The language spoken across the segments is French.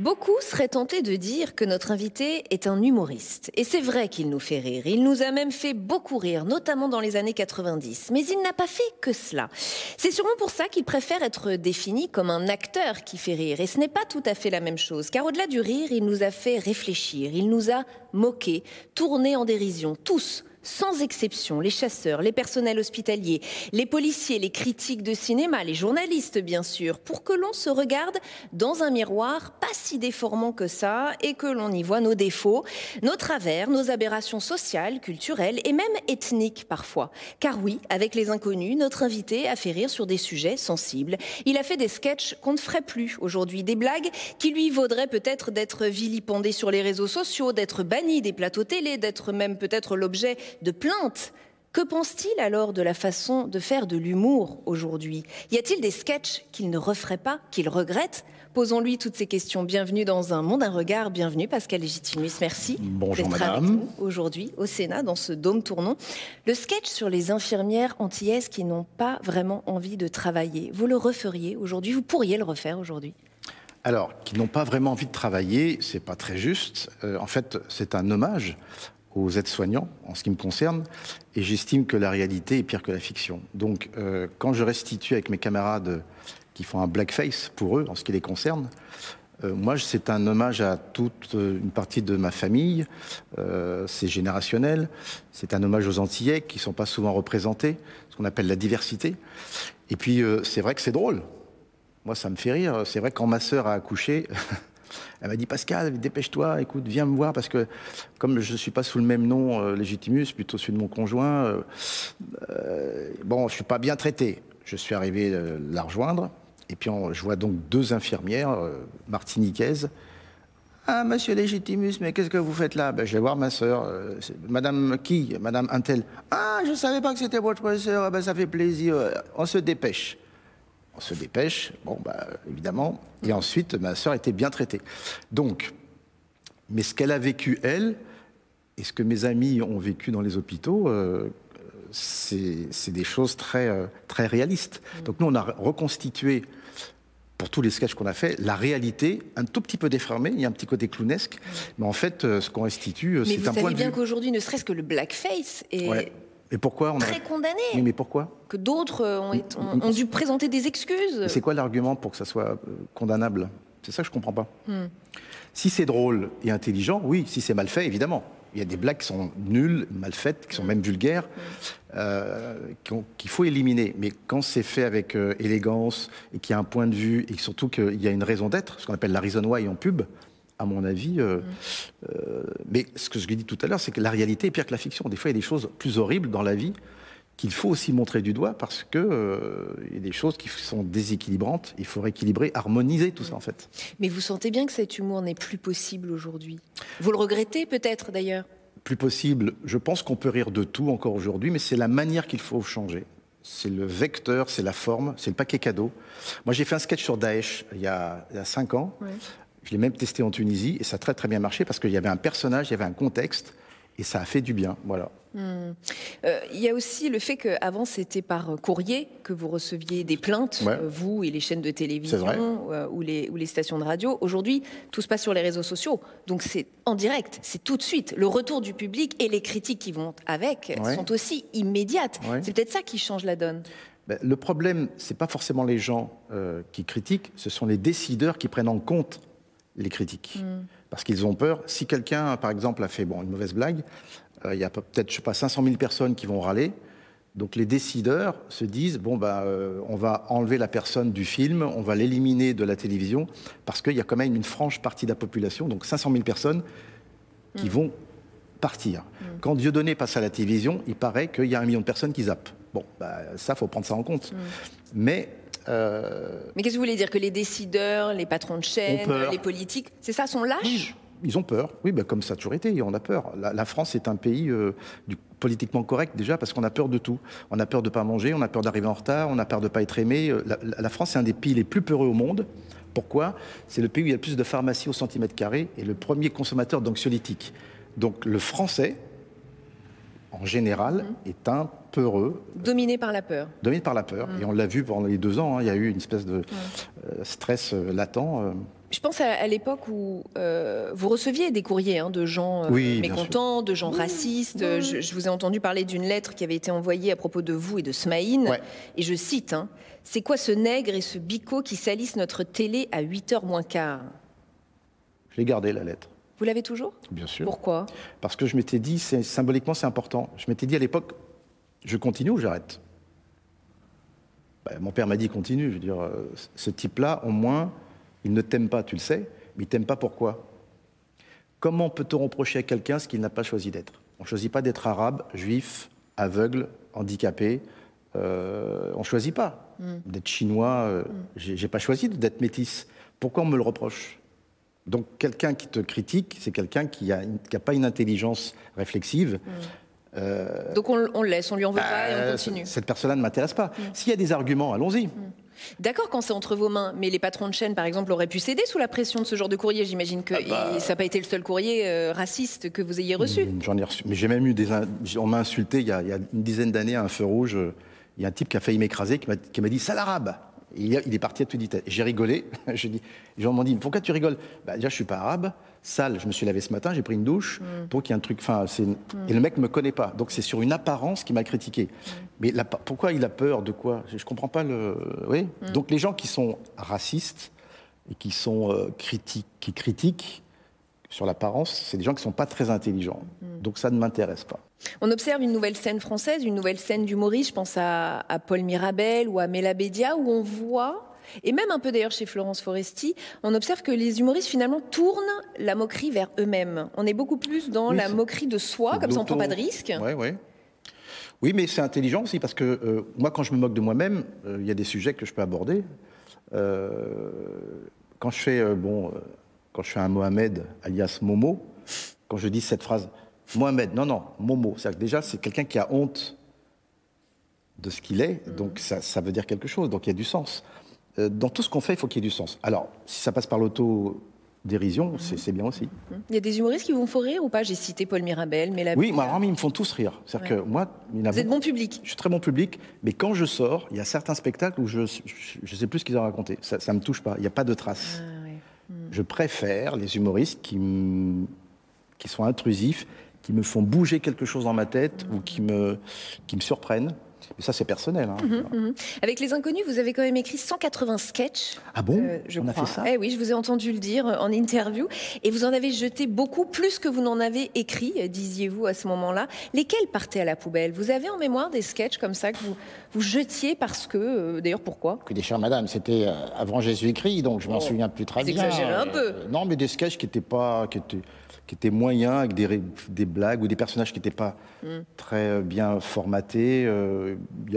Beaucoup seraient tentés de dire que notre invité est un humoriste. Et c'est vrai qu'il nous fait rire. Il nous a même fait beaucoup rire, notamment dans les années 90. Mais il n'a pas fait que cela. C'est sûrement pour ça qu'il préfère être défini comme un acteur qui fait rire. Et ce n'est pas tout à fait la même chose. Car au-delà du rire, il nous a fait réfléchir. Il nous a moqué, tourné en dérision. Tous, sans exception, les chasseurs, les personnels hospitaliers, les policiers, les critiques de cinéma, les journalistes bien sûr, pour que l'on se regarde dans un miroir pas si déformant que ça et que l'on y voit nos défauts, nos travers, nos aberrations sociales, culturelles et même ethniques parfois. Car oui, avec les inconnus, notre invité a fait rire sur des sujets sensibles. Il a fait des sketchs qu'on ne ferait plus aujourd'hui, des blagues qui lui vaudraient peut-être d'être vilipendé sur les réseaux sociaux, d'être banni des plateaux télé, d'être même peut-être l'objet de plaintes. Que pense-t-il alors de la façon de faire de l'humour aujourd'hui? Y a-t-il des sketchs qu'il ne referait pas, qu'il regrette? Posons-lui toutes ces questions. Bienvenue dans un monde, un regard. Bienvenue Pascal Légitimus. Merci Bonjour madame. aujourd'hui au Sénat dans ce dôme tournant. Le sketch sur les infirmières antillaises qui n'ont pas vraiment envie de travailler. Vous le referiez aujourd'hui? Vous pourriez le refaire aujourd'hui? Alors, qui n'ont pas vraiment envie de travailler, c'est pas très juste. Euh, en fait, c'est un hommage aux aides-soignants, en ce qui me concerne, et j'estime que la réalité est pire que la fiction. Donc, euh, quand je restitue avec mes camarades qui font un blackface pour eux, en ce qui les concerne, euh, moi, c'est un hommage à toute euh, une partie de ma famille. Euh, c'est générationnel. C'est un hommage aux Antillais qui sont pas souvent représentés, ce qu'on appelle la diversité. Et puis, euh, c'est vrai que c'est drôle. Moi, ça me fait rire. C'est vrai que quand ma sœur a accouché, elle m'a dit Pascal, dépêche-toi, écoute, viens me voir parce que comme je ne suis pas sous le même nom euh, Légitimus, plutôt celui de mon conjoint, euh, euh, bon, je suis pas bien traité. Je suis arrivé la rejoindre et puis on- je vois donc deux infirmières martiniquaises. Ah, monsieur Légitimus, mais qu'est-ce que vous faites là? Ben, Je vais voir ma sœur. Madame qui? Madame Intel. Ah, je ne savais pas que c'était votre sœur. Ah ben, ça fait plaisir. On se dépêche. On se dépêche, bon, bah, évidemment. Et ensuite, ma sœur était bien traitée. Donc, mais ce qu'elle a vécu, elle, et ce que mes amis ont vécu dans les hôpitaux, euh, c'est des choses très, euh, très réalistes. Donc nous, on a reconstitué, pour tous les sketchs qu'on a fait, la réalité, un tout petit peu déformée, il y a un petit côté clownesque, mais en fait, euh, ce qu'on restitue, Mais c'est vous un point savez de bien vue. qu'aujourd'hui, ne serait-ce que le blackface est Ouais. Et pourquoi on a... très condamné. Oui, mais pourquoi que d'autres euh, ont, été- ont- ont dû présenter des excuses. C'est quoi l'argument pour que ça soit euh, condamnable? C'est ça que je comprends pas. Hmm. Si c'est drôle et intelligent, oui. Si c'est mal fait, évidemment. Il y a des blagues qui sont nulles, mal faites, qui sont même vulgaires, euh, qui ont- qu'il faut éliminer. Mais quand c'est fait avec euh, élégance et qu'il y a un point de vue et surtout qu'il y a une raison d'être, ce qu'on appelle la reason why en pub, à mon avis. euh, euh, mais ce que je lui dis tout à l'heure, c'est que la réalité est pire que la fiction. Des fois, il y a des choses plus horribles dans la vie qu'il faut aussi montrer du doigt parce que euh, il y a des choses qui sont déséquilibrantes. Il faut rééquilibrer, harmoniser tout ça en fait. Mais vous sentez bien que cet humour n'est plus possible aujourd'hui? Vous le regrettez peut-être d'ailleurs? Plus possible, je pense qu'on peut rire de tout encore aujourd'hui, mais c'est la manière qu'il faut changer. C'est le vecteur, c'est la forme, c'est le paquet cadeau. Moi, j'ai fait un sketch sur Daesh il y a, il y a cinq ans. Je l'ai même testé en Tunisie et ça a très très bien marché parce qu'il y avait un personnage, il y avait un contexte et ça a fait du bien. Voilà. Euh, Il y a aussi le fait qu'avant c'était par courrier que vous receviez des plaintes, Ouais. euh, vous et les chaînes de télévision euh, ou, les, ou les stations de radio. Aujourd'hui, tout se passe sur les réseaux sociaux. Donc c'est en direct, c'est tout de suite. Le retour du public et les critiques qui vont avec Ouais. sont aussi immédiates. Ouais. C'est peut-être ça qui change la donne. Ben, le problème, c'est pas forcément les gens qui critiquent, ce sont les décideurs qui prennent en compte les critiques. Mm. Parce qu'ils ont peur. Si quelqu'un, par exemple, a fait bon, une mauvaise blague, euh, il y a peut-être, je sais pas, 500 000 personnes qui vont râler. Donc les décideurs se disent bon bah on va enlever la personne du film, on va l'éliminer de la télévision parce qu'il y a quand même une franche partie de la population, donc 500 000 personnes qui mm. vont partir. Mm. Quand Dieudonné passe à la télévision, il paraît qu'il y a un million de personnes qui zappent. Bon, bah, ça, faut prendre ça en compte. Mais euh, Mais qu'est-ce que vous voulez dire Que les décideurs, les patrons de chaîne, les politiques, c'est ça, sont lâches? Ils ont peur. Oui, bah, comme ça a toujours été, on a peur. La, France est un pays euh, du, politiquement correct déjà parce qu'on a peur de tout. On a peur de ne pas manger, on a peur d'arriver en retard, on a peur de ne pas être aimé. Euh, la, la France, c'est un des pays les plus peureux au monde. Pourquoi? C'est le pays où il y a le plus de pharmacies au centimètre carré et le premier consommateur d'anxiolytiques. Donc le français, en général, mhm. est un peureux. Dominé par la peur. Dominé par la peur. Mhm. Et on l'a vu pendant les deux ans, hein. il y a eu une espèce de euh, stress euh, latent. Euh. Je pense à, l'époque où vous receviez des courriers hein, de gens mécontents, de gens racistes. Je, vous ai entendu parler d'une lettre qui avait été envoyée à propos de vous et de Smaïn. Et je cite hein, C'est quoi ce nègre et ce bico qui salissent notre télé à 8h moins quart? Je l'ai gardé, la lettre. Vous l'avez toujours? Bien sûr. Pourquoi? Parce que je m'étais dit, symboliquement, c'est important. Je m'étais dit à l'époque, je continue ou j'arrête? Ben, Mon père m'a dit, continue. Je veux dire, euh, ce type-là, au moins, il ne t'aime pas, tu le sais, mais il t'aime pas pourquoi? Comment peut-on reprocher à quelqu'un ce qu'il n'a pas choisi d'être? On ne choisit pas d'être arabe, juif, aveugle, handicapé. Euh, on ne choisit pas hmm. d'être chinois. Euh, hmm. J'ai pas choisi d'être métis. Pourquoi on me le reproche? Donc quelqu'un qui te critique, c'est quelqu'un qui n'a pas une intelligence réflexive. Mm. Euh, Donc on, le laisse, on lui en veut pas et on bah, continue. Cette personne-là ne m'intéresse pas. Mm. S'il y a des arguments, allons-y. Mm. D'accord quand c'est entre vos mains, mais les patrons de chaîne, par exemple, auraient pu céder sous la pression de ce genre de courrier. J'imagine que ah bah. ça n'a pas été le seul courrier euh, raciste que vous ayez reçu. J'en ai reçu, mais j'ai même eu des. On m'a insulté il y, a, une dizaine d'années à un feu rouge. Il y a un type qui a failli m'écraser, qui m'a dit sale arabe. Il, est parti à tout dit. J'ai rigolé. je dis, les gens m'ont dit pourquoi tu rigoles? Bah, Déjà, je suis pas arabe, sale. Je me suis lavé ce matin, j'ai pris une douche. Mm. Donc il y a un truc. Mm. et le mec me connaît pas. Donc c'est sur une apparence qui m'a critiqué. Mm. Mais pourquoi il a peur de quoi? Je, ne comprends pas le. Oui. Donc les gens qui sont racistes et qui sont euh, critiques, qui critiquent sur l'apparence, c'est des gens qui sont pas très intelligents. Donc ça ne m'intéresse pas. On observe une nouvelle scène française, une nouvelle scène d'humoriste, je pense à, Paul Mirabel ou à Mela Bédia, où on voit et même un peu d'ailleurs chez Florence Foresti, on observe que les humoristes finalement tournent la moquerie vers eux-mêmes. On est beaucoup plus dans la moquerie de soi, comme ça on ne prend pas de risque. Oui, mais c'est intelligent aussi parce que euh, moi, quand je me moque de moi-même, euh, il y a des sujets que je peux aborder. Euh, quand je fais bon, quand je fais un Mohamed alias Momo, quand je dis cette phrase, Mohamed, non, non, Momo. Que déjà, c'est quelqu'un qui a honte de ce qu'il est, donc ça, veut dire quelque chose, donc il y a du sens. Euh, dans tout ce qu'on fait, il faut qu'il y ait du sens. Alors, si ça passe par l'auto-dérision, c'est bien aussi. Il y a des humoristes qui vous font rire ou pas? J'ai cité Paul Mirabel, mais la... Oui, moi, ils me font tous rire. cest que moi, vous êtes bon public. Je suis très bon public, mais quand je sors, il y a certains spectacles où je ne sais plus ce qu'ils ont raconté. Ça ne me touche pas, il n'y a pas de traces. Ah, je préfère les humoristes qui, sont intrusifs, qui me font bouger quelque chose dans ma tête ou qui me surprennent. Et ça, c'est personnel. Hein. Mhm, mhm. Avec Les Inconnus, vous avez quand même écrit 180 sketchs. Ah bon? Euh, je On a fait ça? Eh Oui, je vous ai entendu le dire euh, en interview. Et vous en avez jeté beaucoup plus que vous n'en avez écrit, euh, disiez-vous à ce moment-là. Lesquels partaient à la poubelle? Vous avez en mémoire des sketchs comme ça que vous, vous jetiez parce que. D'ailleurs, pourquoi? Que des chers madame, c'était avant Jésus-Christ, donc je m'en oh, souviens plus très bien. Vous un peu. non, mais des sketchs qui n'étaient pas. Qui étaient qui était moyen, avec des, des, blagues ou des personnages qui n'étaient pas mm. très euh, bien formatés. Euh,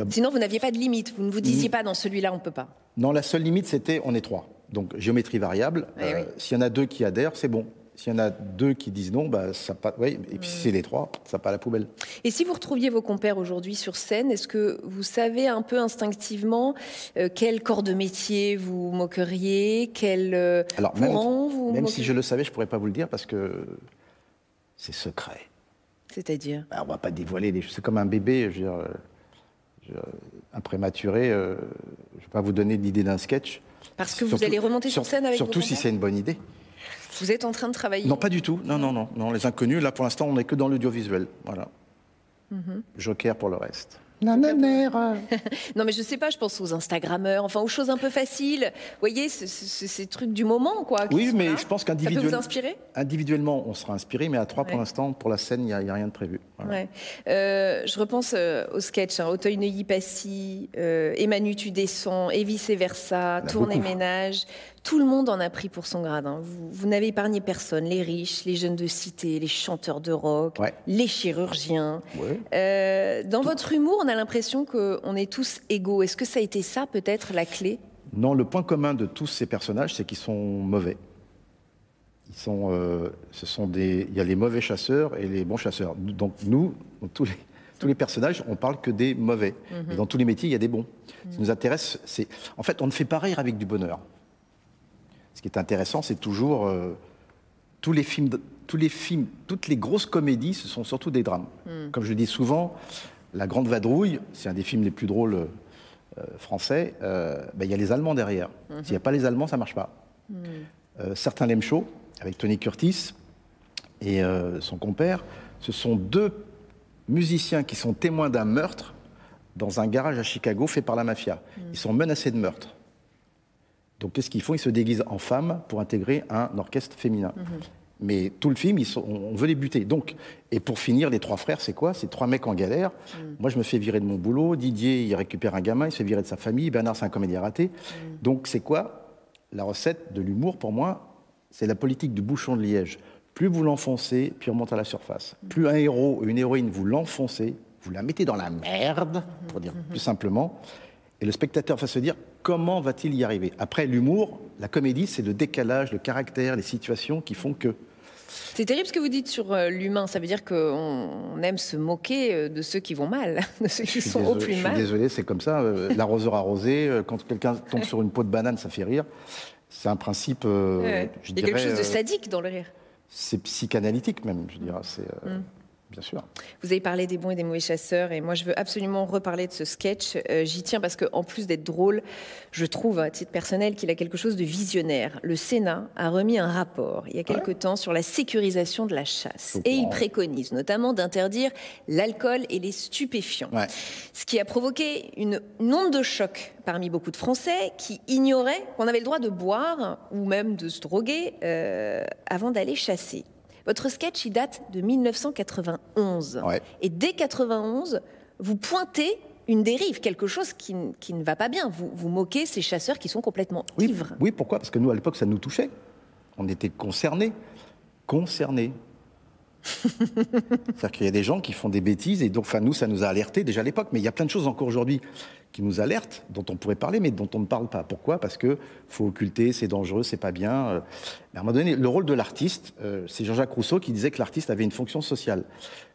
Sinon, vous n'aviez pas de limite. Vous ne vous disiez mm. pas dans celui-là, on ne peut pas. Non, la seule limite, c'était on est trois. Donc géométrie variable. Eh euh, s'il y en a deux qui adhèrent, c'est bon. S'il y en a deux qui disent non, bah, ça pas. et puis si c'est les trois, ça pas à la poubelle. Et si vous retrouviez vos compères aujourd'hui sur scène, est-ce que vous savez un peu instinctivement euh, quel corps de métier vous moqueriez, quel euh, Alors, même, vous Même si je le savais, je pourrais pas vous le dire parce que c'est secret. C'est-à-dire? Bah, On va pas dévoiler les C'est comme un bébé, je veux dire, euh, un prématuré. je ne vais pas vous donner l'idée d'un sketch. Parce que vous allez remonter sur scène avec Surtout si c'est une bonne idée. Vous êtes en train de travailler Non, pas du tout. Non, non, non. non les inconnus, là, pour l'instant, on n'est que dans l'audiovisuel. Voilà. Mhm. Joker pour le reste. non, mais je sais pas, je pense aux Instagrammeurs, enfin aux choses un peu faciles. Vous voyez, ces trucs du moment, quoi. Oui, mais je pense qu'individuellement. Individuellement, on sera inspiré, mais à trois, pour l'instant, pour la scène, il n'y a, rien de prévu. Euh, je repense euh, au sketch, hein, Auteuil Neuilly Passy, euh, Emmanuel tu descends, et vice-versa, Tournée Ménage. Tout le monde en a pris pour son grade. Hein. Vous, n'avez épargné personne, les riches, les jeunes de cité, les chanteurs de rock, les chirurgiens. Euh, dans votre humour, on a l'impression qu'on est tous égaux. Est-ce que ça a été ça, peut-être, la clé? Non, le point commun de tous ces personnages, c'est qu'ils sont mauvais. Ils sont, euh, ce sont des, il y a les mauvais chasseurs et les bons chasseurs. Donc nous, tous les, tous les personnages, on parle que des mauvais. Mhm. Et dans tous les métiers, il y a des bons. Ce qui nous intéresse, c'est, en fait, on ne fait pas rire avec du bonheur. Ce qui est intéressant, c'est toujours euh, tous les films, tous les films, toutes les grosses comédies, ce sont surtout des drames. Hmm. Comme je dis souvent, La Grande Vadrouille, c'est un des films les plus drôles euh, français. Euh, ben, il y a les Allemands derrière. Hmm. S'il n'y a pas les Allemands, ça marche pas. Hmm. certains l'aiment chaud, avec Tony Curtis et son compère, ce sont deux musiciens qui sont témoins d'un meurtre dans un garage à Chicago fait par la mafia. Ils sont menacés de meurtre. Donc qu'est-ce qu'ils font? Ils se déguisent en femmes pour intégrer un orchestre féminin. Mhm. Mais tout le film, on veut les buter. Donc, et pour finir, les trois frères, c'est quoi? C'est trois mecs en galère. Mhm. Moi, je me fais virer de mon boulot. Didier, il récupère un gamin, il se fait virer de sa famille. Bernard, c'est un comédien raté. Mhm. Donc, c'est quoi? La recette de l'humour, pour moi, c'est la politique du bouchon de liège. Plus vous l'enfoncez, plus on monte à la surface. Plus un héros ou une héroïne, vous l'enfoncez, vous la mettez dans la merde, pour dire plus simplement, et le spectateur va se dire comment va-t-il y arriver? Après, l'humour, la comédie, c'est le décalage, le caractère, les situations qui font que. C'est terrible ce que vous dites sur euh, l'humain. Ça veut dire qu'on aime se moquer euh, de ceux qui vont mal, de ceux qui sont au plus mal. Je suis désolé, c'est comme ça. Euh, l'arroseur arrosé, quand quelqu'un tombe sur une peau de banane, ça fait rire. C'est un principe. Il y a quelque chose de sadique dans le rire. C'est psychanalytique même, je dirais. C'est. Mm. Bien sûr. Vous avez parlé des bons et des mauvais chasseurs, et moi je veux absolument reparler de ce sketch. Euh, j'y tiens parce qu'en plus d'être drôle, je trouve à titre personnel qu'il a quelque chose de visionnaire. Le Sénat a remis un rapport il y a quelque temps sur la sécurisation de la chasse, et il préconise notamment d'interdire l'alcool et les stupéfiants, ce qui a provoqué une, onde de choc parmi beaucoup de Français qui ignoraient qu'on avait le droit de boire ou même de se droguer euh, avant d'aller chasser. Votre sketch, il date de 1991. Et dès 91, vous pointez une dérive, quelque chose qui, ne va pas bien. Vous, vous moquez ces chasseurs qui sont complètement ivres. Oui, pourquoi? Parce que nous, à l'époque, ça nous touchait. On était concernés. Concernés. C'est-à-dire qu'il y a des gens qui font des bêtises et donc, enfin, nous, ça nous a alertés déjà à l'époque. Mais il y a plein de choses encore aujourd'hui qui nous alertent, dont on pourrait parler, mais dont on ne parle pas. Pourquoi? Parce que faut occulter, c'est dangereux, c'est pas bien. Euh. Mais à un moment donné, le rôle de l'artiste, euh, c'est Jean-Jacques Rousseau qui disait que l'artiste avait une fonction sociale.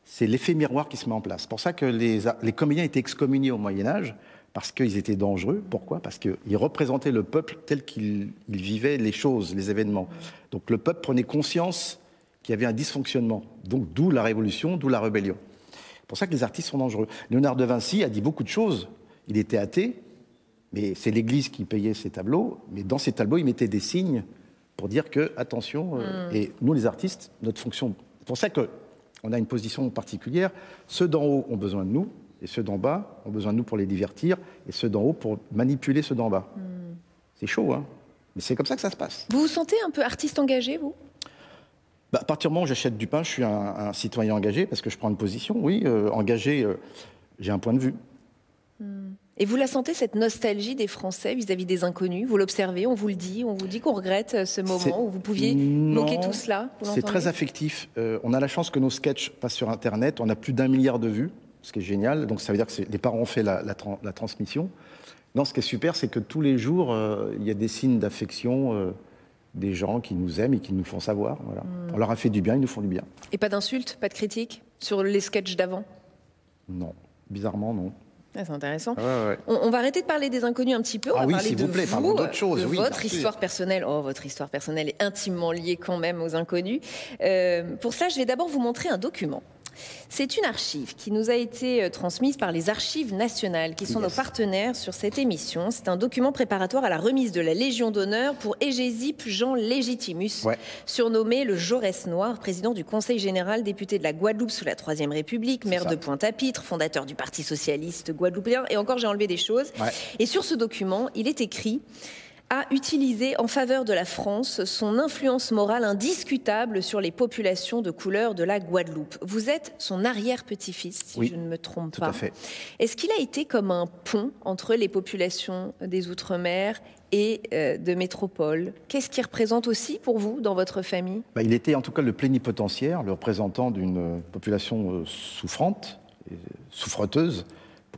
C'est l'effet miroir qui se met en place. C'est pour ça que les, les comédiens étaient excommuniés au Moyen Âge parce qu'ils étaient dangereux. Pourquoi? Parce qu'ils représentaient le peuple tel qu'il vivait les choses, les événements. Donc le peuple prenait conscience qu'il y avait un dysfonctionnement. Donc d'où la révolution, d'où la rébellion. C'est pour ça que les artistes sont dangereux. Léonard de Vinci a dit beaucoup de choses il était athée, mais c'est l'Église qui payait ses tableaux. Mais dans ces tableaux, il mettait des signes pour dire que, attention, euh, hmm. et nous les artistes, notre fonction. C'est pour ça qu'on a une position particulière. Ceux d'en haut ont besoin de nous, et ceux d'en bas ont besoin de nous pour les divertir, et ceux d'en haut pour manipuler ceux d'en bas. Hmm. C'est chaud, hein Mais c'est comme ça que ça se passe. Vous vous sentez un peu artiste engagé, vous? Bah, À partir du moment où j'achète du pain, je suis un, citoyen engagé, parce que je prends une position, oui, euh, engagé, euh, j'ai un point de vue. Et vous la sentez, cette nostalgie des Français vis-à-vis des inconnus? Vous l'observez, on vous le dit, on vous dit qu'on regrette euh, ce moment où vous pouviez moquer tout cela C'est très affectif. Euh, on a la chance que nos sketchs passent sur Internet. On a plus d'un milliard de vues, ce qui est génial. Donc ça veut dire que les parents ont fait la, transmission. Non, ce qui est super, c'est que tous les jours, euh, il y a des signes d'affection des gens qui nous aiment et qui nous font savoir. Hmm. On leur a fait du bien, ils nous font du bien. Et pas d'insultes, pas de critiques sur les sketchs d'avant? Non, bizarrement non. Ah, c'est intéressant. On, va arrêter de parler des inconnus un petit peu. On ah va parler de vous, plaît, vous, d'autres choses. De votre histoire personnelle. Oh, votre histoire personnelle est intimement liée quand même aux inconnus. Euh, pour ça, je vais d'abord vous montrer un document. C'est une archive qui nous a été euh, transmise par les Archives nationales, qui sont nos partenaires sur cette émission. C'est un document préparatoire à la remise de la Légion d'honneur pour Égésip Jean Légitimus, surnommé le Jaurès Noir, président du Conseil général, député de la Guadeloupe sous la Troisième République, maire de Pointe-à-Pitre, fondateur du Parti socialiste guadeloupéen. Et encore, j'ai enlevé des choses. Et sur ce document, il est écrit a utilisé en faveur de la France son influence morale indiscutable sur les populations de couleur de la Guadeloupe. Vous êtes son arrière-petit-fils, si je ne me trompe tout pas. À fait. Est-ce qu'il a été comme un pont entre les populations des Outre-mer et euh, de métropole Qu'est-ce qu'il représente aussi pour vous dans votre famille? Bah, Il était en tout cas le plénipotentiaire, le représentant d'une population euh, souffrante, souffreteuse,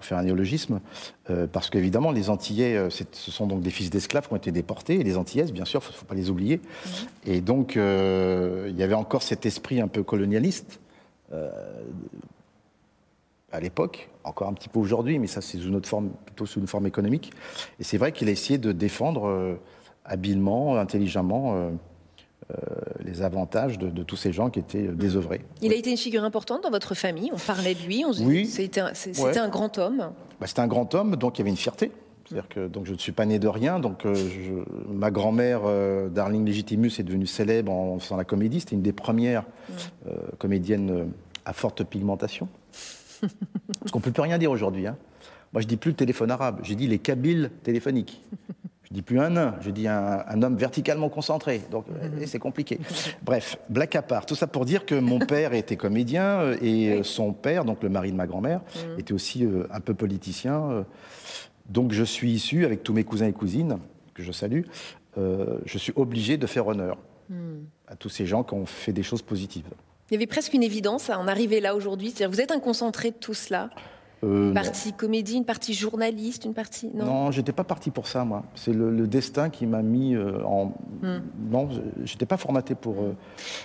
pour faire un néologisme, euh, parce qu'évidemment, les Antillais, euh, ce sont donc des fils d'esclaves qui ont été déportés, et les Antillaises, bien sûr, il ne faut pas les oublier. Mhm. Et donc, euh, il y avait encore cet esprit un peu colonialiste à l'époque, encore un petit peu aujourd'hui, mais ça, c'est sous une autre forme, plutôt sous une forme économique. Et c'est vrai qu'il a essayé de défendre habilement, intelligemment, les avantages de, tous ces gens qui étaient euh, désœuvrés. Il a été une figure importante dans votre famille, on parlait de lui, on oui. c'était un, un, grand homme. Bah, c'était un grand homme, donc il y avait une fierté. C'est-à-dire que donc, je ne suis pas né de rien. Donc, euh, ma grand-mère, Darling Legitimus, est devenue célèbre en faisant la comédie. C'était une des premières mm. comédiennes à forte pigmentation. Parce qu'on ne peut plus rien dire aujourd'hui. Hein. Moi, je dis plus le téléphone arabe, j'ai dit les kabyles téléphoniques. Je dis plus un nain, je dis un, homme verticalement concentré. Donc mhm. c'est compliqué. Bref, black à part. Tout ça pour dire que mon père était comédien euh, et euh, son père, donc le mari de ma grand-mère, mhm. était aussi euh, un peu politicien. Donc je suis issu, avec tous mes cousins et cousines, que je salue, je suis obligé de faire honneur mhm. à tous ces gens qui ont fait des choses positives. Il y avait presque une évidence à en arriver là aujourd'hui. Vous êtes un concentré de tout cela euh, une partie comédie, une partie journaliste, une partie. Non, non j'étais pas parti pour ça, moi. C'est le, destin qui m'a mis euh, en. Hmm. Non, j'étais pas formaté pour. Euh,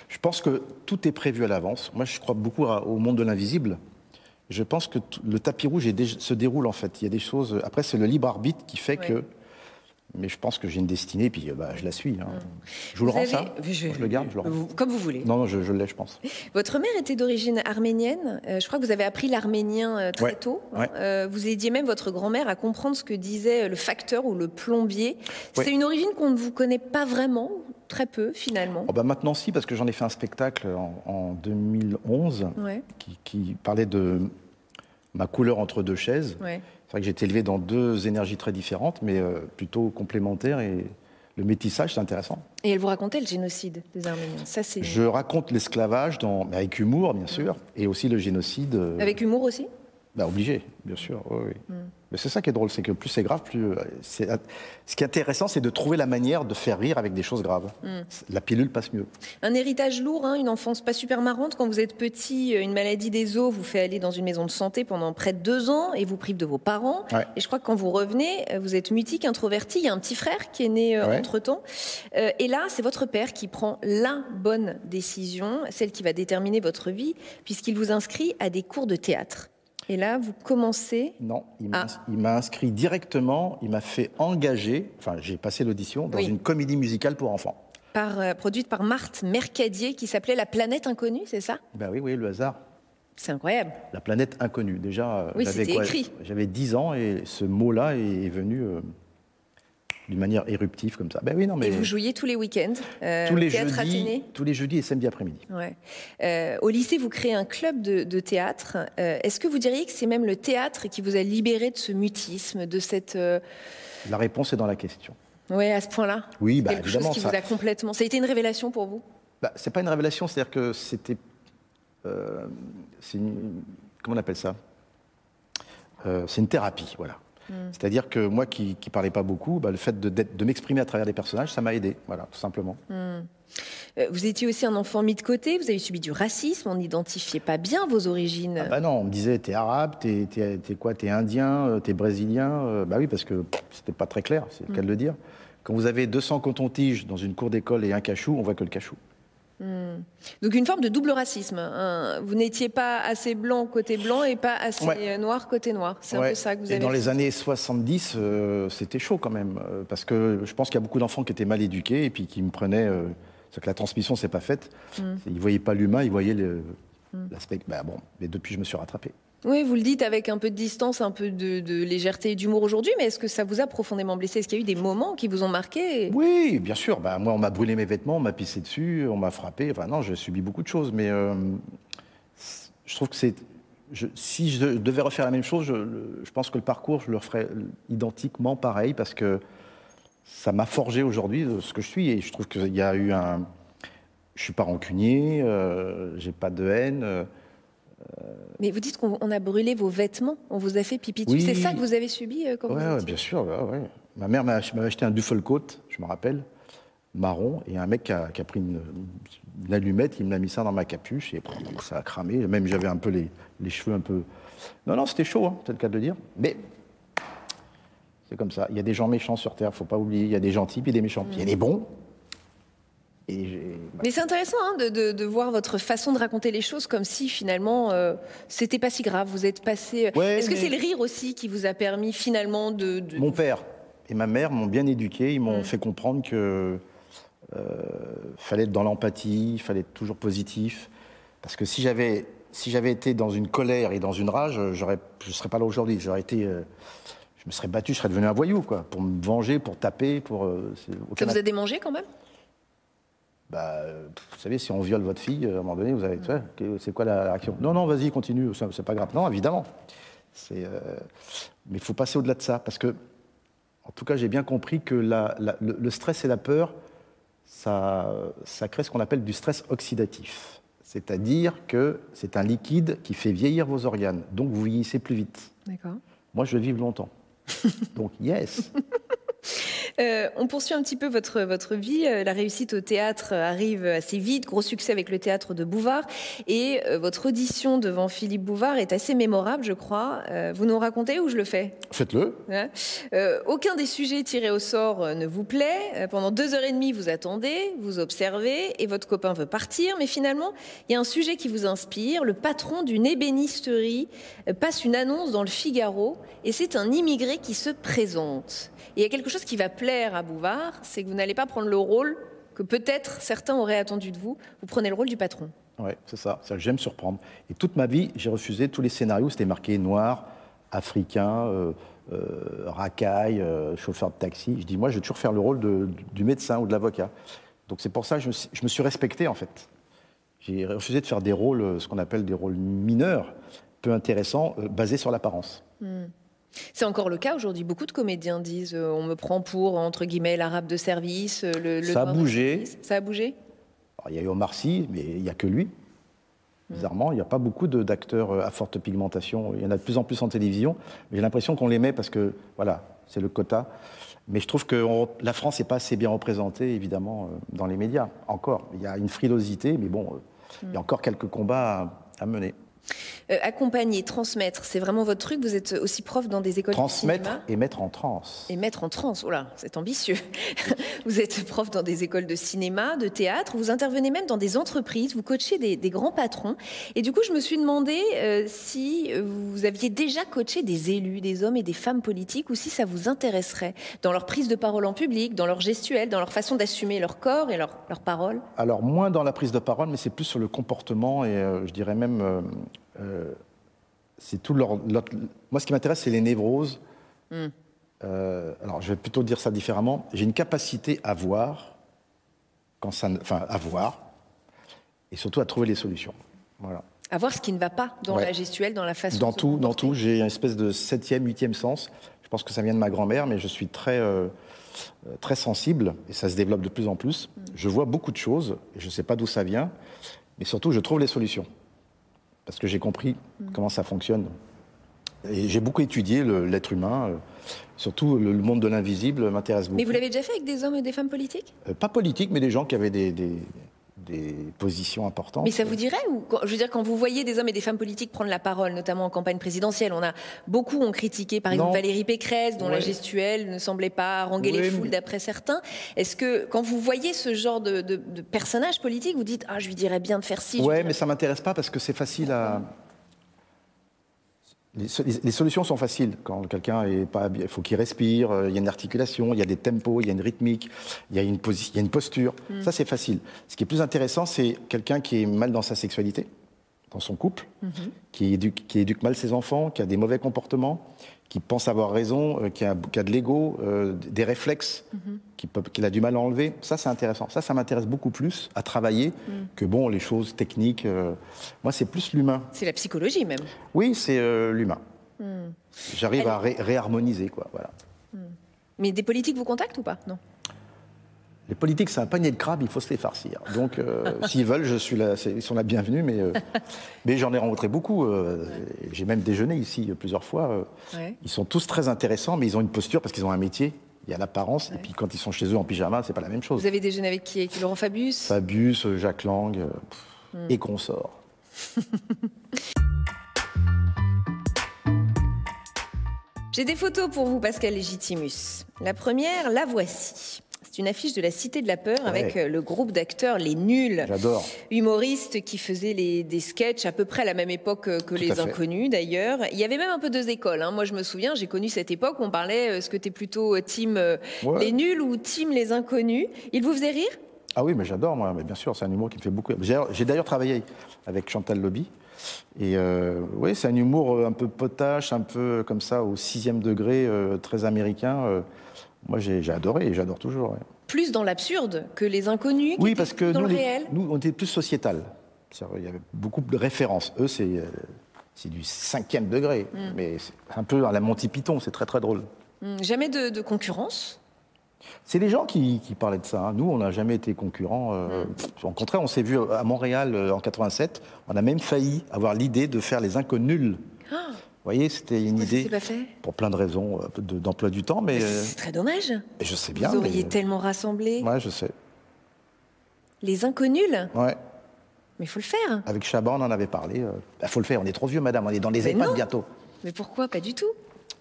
je pense que tout est prévu à l'avance. Moi, je crois beaucoup au monde de l'invisible. Je pense que le tapis rouge se déroule en fait. Il y a des choses. Après, c'est le libre arbitre qui fait que mais je pense que j'ai une destinée, puis bah, je la suis. Hein. Je vous, le rends ça je... le garde, je le rends. Comme vous voulez. Non, non je, l'ai, je pense. Votre mère était d'origine arménienne. Euh, je crois que vous avez appris l'arménien euh, très tôt. Euh, vous aidiez même votre grand-mère à comprendre ce que disait le facteur ou le plombier. C'est une origine qu'on ne vous connaît pas vraiment, très peu finalement. Oh, bah maintenant, si, parce que j'en ai fait un spectacle en, 2011 qui, qui, parlait de ma couleur entre deux chaises. C'est vrai que j'ai été élevé dans deux énergies très différentes, mais euh, plutôt complémentaires. Et le métissage, c'est intéressant. Et elle vous racontait le génocide des Arméniens. Ça, c'est. Je raconte l'esclavage dans... avec humour, bien sûr, et aussi le génocide. Euh, avec humour aussi? Bah, Obligé, bien sûr. Oui, mm. Mais c'est ça qui est drôle, c'est que plus c'est grave, plus. Euh, ce qui est intéressant, c'est de trouver la manière de faire rire avec des choses graves. Mm. La pilule passe mieux. Un héritage lourd, hein, une enfance pas super marrante. Quand vous êtes petit, euh, une maladie des os vous fait aller dans une maison de santé pendant près de deux ans et vous prive de vos parents. Et je crois que quand vous revenez, euh, vous êtes mutique, introverti. Il y a un petit frère qui est né entre temps. et là, c'est votre père qui prend la bonne décision, celle qui va déterminer votre vie, puisqu'il vous inscrit à des cours de théâtre. Et là, vous commencez Non, il m'a inscrit directement, il m'a fait engager, enfin j'ai passé l'audition, dans une comédie musicale pour enfants. Par, euh, produite par Marthe Mercadier, qui s'appelait La planète inconnue, c'est ça? Ben oui, oui, le hasard. C'est incroyable. La planète inconnue, déjà. Euh, oui, c'était écrit. J'avais 10 ans et ce mot-là est, venu... Euh, d'une manière éruptive comme ça. Ben oui, non, mais... Et vous jouiez tous les week-ends euh, tous les théâtre jeudis, Tous les jeudis et samedis après-midi. Ouais. Euh, au lycée, vous créez un club de, théâtre. Euh, est-ce que vous diriez que c'est même le théâtre qui vous a libéré de ce mutisme, de cette... La réponse est dans la question. Oui, à ce point-là Oui, bah, Quelque évidemment. chose qui vous a complètement... Ça a été une révélation pour vous? Bah, C'est pas une révélation, c'est-à-dire que c'était... une... Comment on appelle ça? C'est une thérapie, voilà. Mm. C'est-à-dire que moi qui ne parlais pas beaucoup, bah, le fait de, m'exprimer à travers des personnages, ça m'a aidé, voilà, tout simplement. Mm. Euh, vous étiez aussi un enfant mis de côté, vous avez subi du racisme, on n'identifiait pas bien vos origines. Ah bah non, on me disait t'es arabe, t'es es, quoi, t'es indien, euh, t'es brésilien. Euh, bah oui, parce que c'était pas très clair, c'est le cas de le dire. Quand vous avez 200 cotons-tiges dans une cour d'école et un cachou, on voit que le cachou. Hmm. Donc une forme de double racisme. Hein. Vous n'étiez pas assez blanc côté blanc et pas assez noir côté noir. C'est un peu ça que vous avez. Et dans les années 70, euh, c'était chaud quand même, euh, parce que je pense qu'il y a beaucoup d'enfants qui étaient mal éduqués et puis qui me prenaient. Euh, c'est que la transmission s'est pas faite. Hmm. Ils voyaient pas l'humain, ils voyaient hmm. l'aspect. Ben bon, mais depuis, je me suis rattrapé. Oui, vous le dites avec un peu de distance, un peu de, légèreté et d'humour aujourd'hui, mais est-ce que ça vous a profondément blessé? Est-ce qu'il y a eu des moments qui vous ont marqué? Oui, bien sûr. Ben, moi, on m'a brûlé mes vêtements, on m'a pissé dessus, on m'a frappé. Enfin, non, j'ai subi beaucoup de choses, mais euh, je trouve que c'est. si je devais refaire la même chose, je, pense que le parcours, je le referais identiquement pareil, parce que ça m'a forgé aujourd'hui ce que je suis, et je trouve qu'il y a eu un. Je suis pas rancunier, euh, j'ai pas de haine. Euh, mais vous dites qu'on a brûlé vos vêtements, on vous a fait pipi dessus. C'est ça que vous avez subi euh, quand vous ouais, bien sûr. Ma mère m'a acheté un Duffelcoat, je me rappelle, marron, et un mec a, pris une, allumette, il me l'a mis ça dans ma capuche, et ça a cramé. Même j'avais un peu les, cheveux un peu. Non, non, c'était chaud, hein, c'est le cas de le dire. Mais c'est comme ça. Il y a des gens méchants sur Terre, faut pas oublier. Il y a des gentils puis des méchants. Il y a des bons, mais c'est intéressant hein, de, voir votre façon de raconter les choses comme si finalement euh, c'était pas si grave. Vous êtes passé. Euh, est-ce que c'est le rire aussi qui vous a permis finalement de. Mon père et ma mère m'ont bien éduqué. Ils m'ont mm. fait comprendre que euh, fallait être dans l'empathie, il fallait être toujours positif. Parce que si j'avais si j'avais été dans une colère et dans une rage, je serais pas là aujourd'hui. J'aurais été je me serais battu, je serais devenu un voyou, quoi, pour me venger, pour taper, pour. Ça vous a démangé quand même? Bah, vous savez, si on viole votre fille, à un moment donné, vous avez, c'est quoi la réaction? Non, non, vas-y, continue, c'est pas grave. Non, évidemment. Euh, mais il faut passer au-delà de ça, parce que, en tout cas, j'ai bien compris que le, stress et la peur, ça, ça crée ce qu'on appelle du stress oxydatif. C'est-à-dire que c'est un liquide qui fait vieillir vos organes, donc vous vieillissez plus vite. D'accord. Moi, je vais vivre longtemps. donc, yes euh, on poursuit un petit peu votre, votre vie. Euh, la réussite au théâtre arrive assez vite, gros succès avec le théâtre de Bouvard. Et euh, votre audition devant Philippe Bouvard est assez mémorable, je crois. vous nous racontez ou je le fais? Faites-le. Hein? Aucun des sujets tirés au sort ne vous plaît. pendant deux heures et demie, vous attendez, vous observez et votre copain veut partir. Mais finalement, il y a un sujet qui vous inspire. Le patron d'une ébénisterie passe une annonce dans le Figaro et c'est un immigré qui se présente. il y a quelque chose qui va plaire à Bouvard, c'est que vous n'allez pas prendre le rôle que peut-être certains auraient attendu de vous. Vous prenez le rôle du patron. Oui, c'est ça. ça J'aime surprendre. Et toute ma vie, j'ai refusé tous les scénarios. C'était marqué noir, africain, euh, euh, racaille, euh, chauffeur de taxi. Je dis, moi, je vais toujours faire le rôle du médecin ou de l'avocat. Donc c'est pour ça que je me, suis, respecté, en fait. J'ai refusé de faire des rôles, ce qu'on appelle des rôles mineurs, peu intéressants, basés sur l'apparence. Hmm. C'est encore le cas aujourd'hui. Beaucoup de comédiens disent euh, on me prend pour, entre guillemets, l'arabe de service. Euh, le, ça a bougé. Ça a bougé? Il y a eu Omar Sy, mais il n'y a que lui. Bizarrement, il n'y a pas beaucoup d'acteurs euh, à forte pigmentation. Il y en a de plus en plus en télévision. J'ai l'impression qu'on les met parce que, voilà, c'est le quota. Mais je trouve que la France n'est pas assez bien représentée, évidemment, dans les médias. Encore. Il y a une frilosité, mais bon, il y a encore quelques combats à mener. Euh, accompagner, transmettre, c'est vraiment votre truc. Vous êtes aussi prof dans des écoles de cinéma. Transmettre et mettre en transe. Et mettre en transe, oh là, c'est ambitieux. vous êtes prof dans des écoles de cinéma, de théâtre, vous intervenez même dans des entreprises, vous coachez des, grands patrons. Et du coup, je me suis demandé euh, si vous aviez déjà coaché des élus, des hommes et des femmes politiques, ou si ça vous intéresserait dans leur prise de parole en public, dans leur gestuelle, dans leur façon d'assumer leur corps et leur paroles. Alors, moins dans la prise de parole, mais c'est plus sur le comportement et euh, je dirais même euh, c'est tout leur, Moi, ce qui m'intéresse, c'est les névroses. Hmm. Euh, alors, je vais plutôt dire ça différemment. J'ai une capacité à voir, quand ça, enfin, à voir, et surtout à trouver les solutions. Voilà. À voir ce qui ne va pas dans la gestuelle, dans la façon. Dans tout, dans tout. J'ai une espèce de septième, huitième sens. Je pense que ça vient de ma grand-mère, mais je suis très, euh, très sensible et ça se développe de plus en plus. Hmm. Je vois beaucoup de choses et je ne sais pas d'où ça vient, mais surtout je trouve les solutions parce que j'ai compris mm. comment ça fonctionne. Et j'ai beaucoup étudié l'être humain, euh, surtout le, monde de l'invisible m'intéresse beaucoup. Mais vous l'avez déjà fait avec des hommes et des femmes politiques? Euh, Pas politiques, mais des gens qui avaient des, des positions importantes. Mais ça vous dirait ou je veux dire quand vous voyez des hommes et des femmes politiques prendre la parole, notamment en campagne présidentielle, on a beaucoup ont critiqué par exemple Valérie Pécresse dont la gestuelle ne semblait pas haranguer les foules d'après certains. Est-ce que quand vous voyez ce genre de, de, de personnage politique, vous dites ah je lui dirais bien de faire ci Ouais, mais ça m'intéresse pas parce que c'est facile à les, solutions sont faciles. Quand quelqu'un est pas il faut qu'il respire, euh, il y a une articulation, il y a des tempos, il y a une rythmique, il y a une, une posture. Hmm. Ça, c'est facile. Ce qui est plus intéressant, c'est quelqu'un qui est mal dans sa sexualité, dans son couple, qui, éduque, qui éduque mal ses enfants, qui a des mauvais comportements, qui pense avoir raison, euh, qui, a, qui a de l'ego, euh, des réflexes, peut- qu'il a du mal à enlever. Ça, c'est intéressant. Ça, ça m'intéresse beaucoup plus à travailler que bon, les choses techniques. euh, moi, c'est plus l'humain. C'est la psychologie même. Oui, c'est l'humain. J'arrive à ré- réharmoniser, quoi. Voilà. Mais des politiques vous contactent ou pas? Non. Les politiques, c'est un panier de crabes, il faut se les farcir. Donc, euh, s'ils veulent, je suis là, ils sont la bienvenue, mais, euh, mais j'en ai rencontré beaucoup. euh, J'ai même déjeuné ici plusieurs fois. Ouais. Ils sont tous très intéressants, mais ils ont une posture parce qu'ils ont un métier. Il y a l'apparence, et puis quand ils sont chez eux en pyjama, c'est pas la même chose. Vous avez déjeuné avec qui? Avec Laurent Fabius? Fabius, Jacques Lang pff, et consorts. J'ai des photos pour vous, Pascal Légitimus. La première, la voici. C'est une affiche de la Cité de la Peur avec euh, le groupe d'acteurs Les Nuls. J'adore. Humoristes qui faisaient les- des sketchs à peu près à la même époque euh, que Tout les inconnus d'ailleurs. Il y avait même un peu deux écoles. hein. Moi je me souviens, j'ai connu cette époque où on parlait, euh, est-ce que t'es plutôt euh, team Ouais. les nuls ou team les inconnus Il vous faisait rire? Ah oui, mais j'adore, moi. Mais bien sûr, c'est un humour qui me fait beaucoup. J'ai d'ailleurs travaillé avec Chantal Lobby. Et euh, oui, c'est un humour un peu potache, un peu comme ça, au sixième degré, euh, très américain. euh. Moi, j'ai adoré et j'adore toujours. ouais. Plus dans l'absurde que les inconnus Oui, parce que dans nous, le les- réel nous, on était plus sociétal. Il y avait beaucoup de références. Eux, c'est euh, du cinquième degré. Mm. Mais c'est un peu à la Monty Python, c'est très très drôle. Hum, Jamais de, de concurrence? C'est les gens qui, qui parlaient de ça. hein. Nous, on n'a jamais été concurrents. euh, Au contraire, on s'est vu à Montréal euh, en 87. On a même failli avoir l'idée de faire les inconnus. Vous voyez, c'était une idée pas fait pour plein de raisons euh, de- d'emploi du temps, mais euh, C'est très dommage. je sais bien. Vous auriez mais- tellement rassemblé Ouais, je sais. les inconnus. Ouais. Mais il faut le faire. Avec Chaban, on en avait parlé. Il faut le faire. On est trop vieux, madame. On est dans les Mais EHPAD non. bientôt. Mais pourquoi? Pas du tout.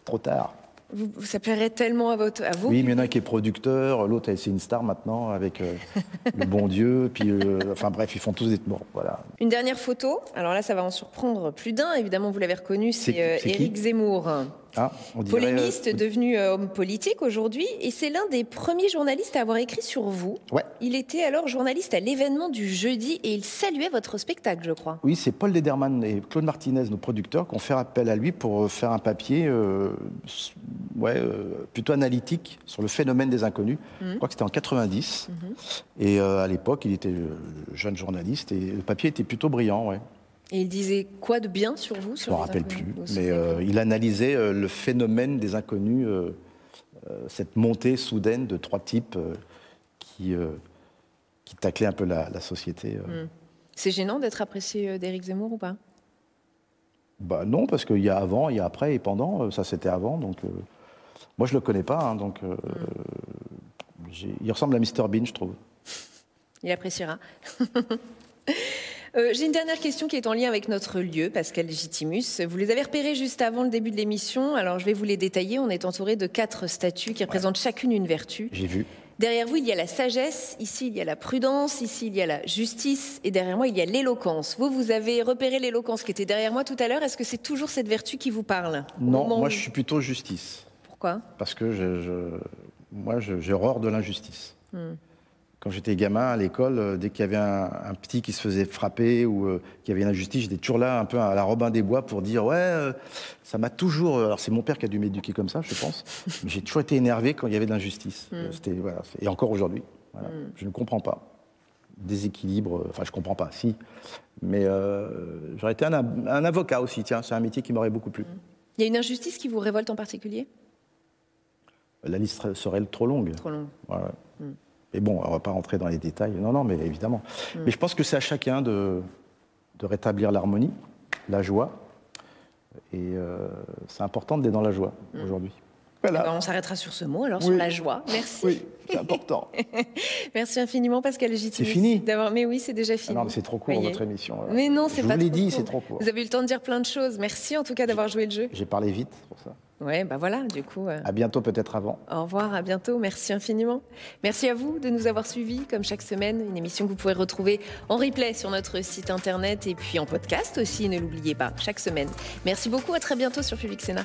Trop tard. Vous- ça plairait tellement à, votre, à vous. Oui, mais il y en a un qui est producteur, l'autre c'est une star maintenant avec euh, le bon Dieu, puis euh, enfin bref, ils font tous des bon, voilà. Une dernière photo. Alors là, ça va en surprendre plus d'un. Évidemment, vous l'avez reconnu, c'est C'est- euh, c'est Éric Zemmour. On dirait, Polémiste euh, devenu euh, homme politique aujourd'hui, et c'est l'un des premiers journalistes à avoir écrit sur vous. Ouais. Il était alors journaliste à l'événement du jeudi et il saluait votre spectacle, je crois. Oui, c'est Paul Lederman et Claude Martinez, nos producteurs, qui ont fait appel à lui pour euh, faire un papier euh, ouais, euh, plutôt analytique sur le phénomène des inconnus. Je crois que c'était en 90. Et euh, à l'époque, il était jeune journaliste et le papier était plutôt brillant. Ouais. Et il disait quoi de bien sur vous Je ne me rappelle plus. Mais euh, il analysait euh, le phénomène des inconnus, euh, cette montée soudaine de trois types qui, qui taclaient un peu la, la société. euh. C'est gênant d'être apprécié d'Éric Zemmour ou pas? Bah non, parce qu'il y a avant, il y a après et pendant. Ça, c'était avant. Donc, moi, je le connais pas. hein, donc, j'ai- il ressemble à Mr Bean, je trouve. Il appréciera. Euh, J'ai une dernière question qui est en lien avec notre lieu, Pascal Légitimus. Vous les avez repérés juste avant le début de l'émission, alors je vais vous les détailler. On est entouré de quatre statues qui représentent chacune une vertu. J'ai vu. Derrière vous, il y a la sagesse, ici, il y a la prudence, ici, il y a la justice, et derrière moi, il y a l'éloquence. Vous, vous avez repéré l'éloquence qui était derrière moi tout à l'heure. Est-ce que c'est toujours cette vertu qui vous parle Non, moi, où- je suis plutôt justice. Pourquoi? Parce que je, je- moi, j'ai horreur de l'injustice. Hmm. Quand j'étais gamin à l'école, euh, dès qu'il y avait un, un petit qui se faisait frapper ou euh, qu'il y avait une injustice, j'étais toujours là, un peu à la Robin des Bois, pour dire ouais, euh, ça m'a toujours. Alors c'est mon père qui a dû m'éduquer comme ça, je pense. mais j'ai toujours été énervé quand il y avait de l'injustice. Euh, C'était voilà, et encore aujourd'hui, voilà. je ne comprends pas. Déséquilibre, enfin je comprends pas, si. Mais euh, j'aurais été un, un avocat aussi. Tiens, c'est un métier qui m'aurait beaucoup plu. Il y a une injustice qui vous révolte en particulier? La liste serait- trop longue. Trop long. Ouais, Mais bon, on va pas rentrer dans les détails. Non, non, mais évidemment. Mais je pense que c'est à chacun de, de rétablir l'harmonie, la joie. Et euh, c'est important d'être dans la joie aujourd'hui. Voilà. Alors, on s'arrêtera sur ce mot, alors Oui. sur la joie. Merci. Oui, c'est important. Merci infiniment, Pascal Légitimus. C'est fini d'avoir- Mais oui, c'est déjà Ah fini. non, mais c'est trop court votre émission. Mais non, c'est Je pas vous l'ai dit, c'est trop court. Vous avez eu le temps de dire plein de choses. Merci en tout cas d'avoir joué le jeu. J'ai parlé vite pour ça. Ouais, bah voilà, du coup. euh, À bientôt, peut-être avant. Au revoir, à bientôt. Merci infiniment. Merci à vous de nous avoir suivis, comme chaque semaine. Une émission que vous pouvez retrouver en replay sur notre site internet et puis en podcast aussi, ne l'oubliez pas, chaque semaine. Merci beaucoup, à très bientôt sur Public Sénat.